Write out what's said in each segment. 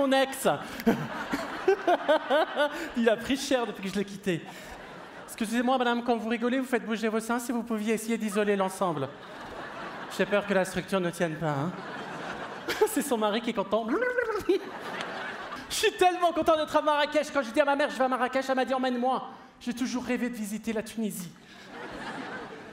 Mon ex Il a pris cher depuis que je l'ai quitté. Excusez-moi, madame, quand vous rigolez, vous faites bouger vos seins si vous pouviez essayer d'isoler l'ensemble. J'ai peur que la structure ne tienne pas. hein. C'est son mari qui est content. Je suis tellement content d'être à Marrakech. Quand j'ai dit à ma mère, je vais à Marrakech, elle m'a dit emmène-moi. J'ai toujours rêvé de visiter la Tunisie.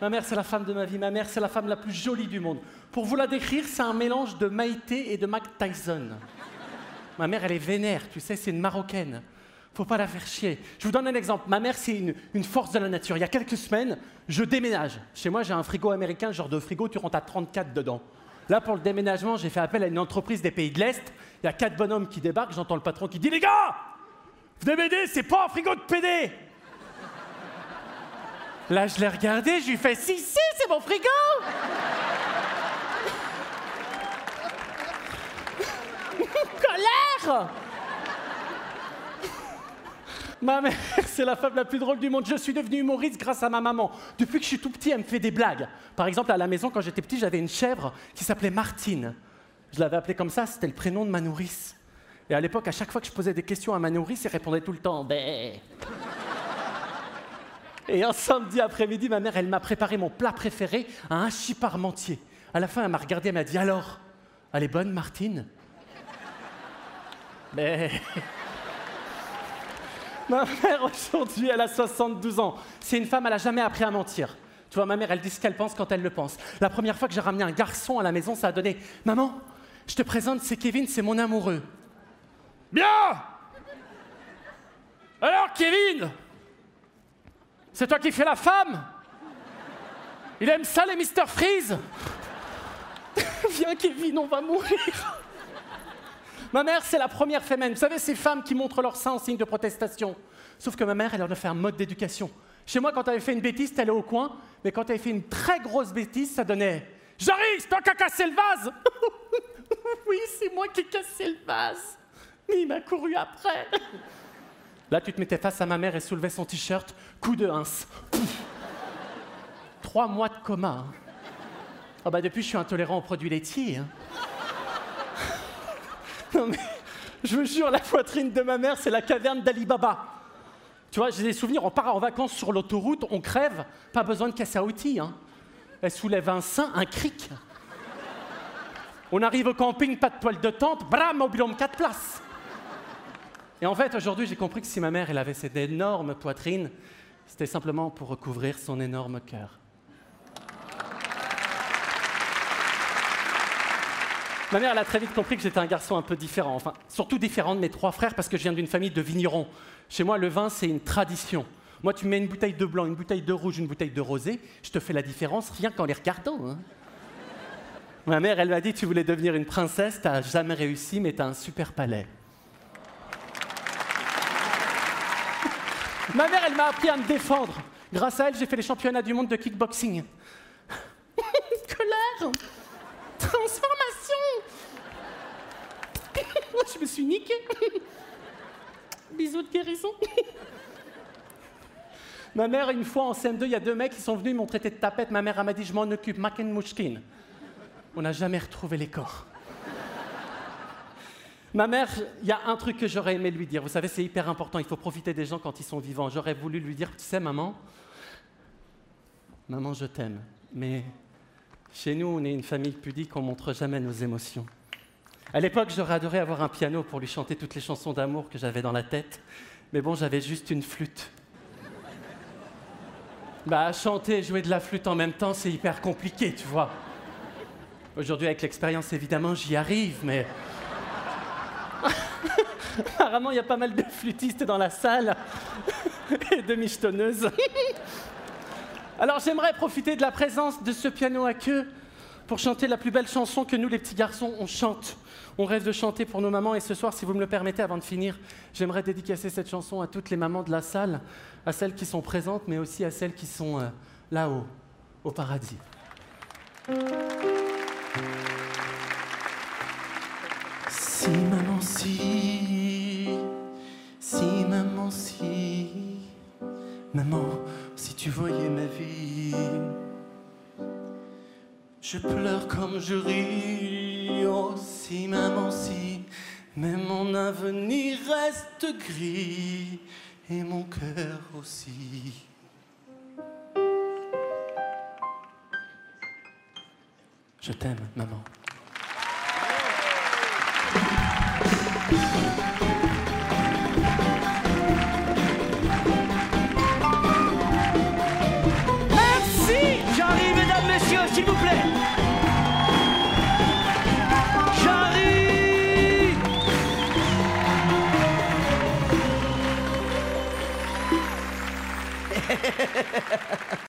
Ma mère, c'est la femme de ma vie. Ma mère, c'est la femme la plus jolie du monde. Pour vous la décrire, c'est un mélange de Maïté et de Mac Tyson. Ma mère, elle est vénère, tu sais, c'est une Marocaine. Faut pas la faire chier. Je vous donne un exemple. Ma mère, c'est une, une force de la nature. Il y a quelques semaines, je déménage. Chez moi, j'ai un frigo américain, genre de frigo, tu rentres à 34 dedans. Là, pour le déménagement, j'ai fait appel à une entreprise des pays de l'Est. Il y a quatre bonhommes qui débarquent, j'entends le patron qui dit Les gars, venez m'aider, c'est pas un frigo de PD Là, je l'ai regardé, je lui fais Si, si, c'est mon frigo Ma mère, c'est la femme la plus drôle du monde. Je suis devenu humoriste grâce à ma maman. Depuis que je suis tout petit, elle me fait des blagues. Par exemple, à la maison, quand j'étais petit, j'avais une chèvre qui s'appelait Martine. Je l'avais appelée comme ça, c'était le prénom de ma nourrice. Et à l'époque, à chaque fois que je posais des questions à ma nourrice, elle répondait tout le temps Bé. Et un samedi après-midi, ma mère, elle m'a préparé mon plat préféré, un hachis parmentier. À la fin, elle m'a regardé, elle m'a dit Alors, elle est bonne, Martine? Mais. Ma mère, aujourd'hui, elle a 72 ans. C'est une femme, elle n'a jamais appris à mentir. Tu vois, ma mère, elle dit ce qu'elle pense quand elle le pense. La première fois que j'ai ramené un garçon à la maison, ça a donné Maman, je te présente, c'est Kevin, c'est mon amoureux. Bien Alors, Kevin C'est toi qui fais la femme Il aime ça, les Mr. Freeze Viens, Kevin, on va mourir Ma mère, c'est la première féminine. Vous savez, ces femmes qui montrent leur sein en signe de protestation. Sauf que ma mère, elle en a fait un mode d'éducation. Chez moi, quand elle avait fait une bêtise, t'allais au coin, mais quand elle avait fait une très grosse bêtise, ça donnait J'arrive, c'est toi qui as cassé le vase Oui, c'est moi qui ai cassé le vase. Mais il m'a couru après. Là, tu te mettais face à ma mère et soulevais son t-shirt, coup de. Pouf. Trois mois de coma. hein. Ah bah depuis, je suis intolérant aux produits laitiers. hein. Non mais, je vous jure, la poitrine de ma mère, c'est la caverne d'Ali Baba. Tu vois, j'ai des souvenirs, on part en vacances sur l'autoroute, on crève, pas besoin de casse à outils. Hein. Elle soulève un sein, un cric. On arrive au camping, pas de toile de tente, bram, mobilhome 4 places. Et en fait, aujourd'hui, j'ai compris que si ma mère, elle avait cette énorme poitrine, c'était simplement pour recouvrir son énorme cœur. Ma mère, elle a très vite compris que j'étais un garçon un peu différent. Enfin, surtout différent de mes trois frères parce que je viens d'une famille de vignerons. Chez moi, le vin, c'est une tradition. Moi, tu mets une bouteille de blanc, une bouteille de rouge, une bouteille de rosé, je te fais la différence rien qu'en les regardant. hein. Ma mère, elle m'a dit Tu voulais devenir une princesse, t'as jamais réussi, mais t'as un super palais. Ma mère, elle m'a appris à me défendre. Grâce à elle, j'ai fait les championnats du monde de kickboxing. Je me suis niqué. Bisous de guérison. Ma mère, une fois en CM2, il y a deux mecs qui sont venus, ils m'ont traité de tapette. Ma mère, elle m'a dit Je m'en occupe, Maken Mouchkin. On n'a jamais retrouvé les corps. Ma mère, il y a un truc que j'aurais aimé lui dire. Vous savez, c'est hyper important. Il faut profiter des gens quand ils sont vivants. J'aurais voulu lui dire Tu sais, maman, maman, je t'aime. Mais chez nous, on est une famille pudique, on montre jamais nos émotions. À l'époque, j'aurais adoré avoir un piano pour lui chanter toutes les chansons d'amour que j'avais dans la tête. Mais bon, j'avais juste une flûte. Bah, chanter et jouer de la flûte en même temps, c'est hyper compliqué, tu vois. Aujourd'hui, avec l'expérience, évidemment, j'y arrive, mais. Apparemment, il y a pas mal de flûtistes dans la salle. Et Les demi-chetonneuses. Alors j'aimerais profiter de la présence de ce piano à queue pour chanter la plus belle chanson que nous, les petits garçons, on chante. On rêve de chanter pour nos mamans et ce soir, si vous me le permettez, avant de finir, j'aimerais dédicacer cette chanson à toutes les mamans de la salle, à celles qui sont présentes, mais aussi à celles qui sont euh, là-haut, au paradis. Si maman si, si maman si, maman si tu voyais ma vie, je pleure comme je ris, oh si maman si, mais mon avenir reste gris et mon cœur aussi. Je t'aime, maman. S'il vous plaît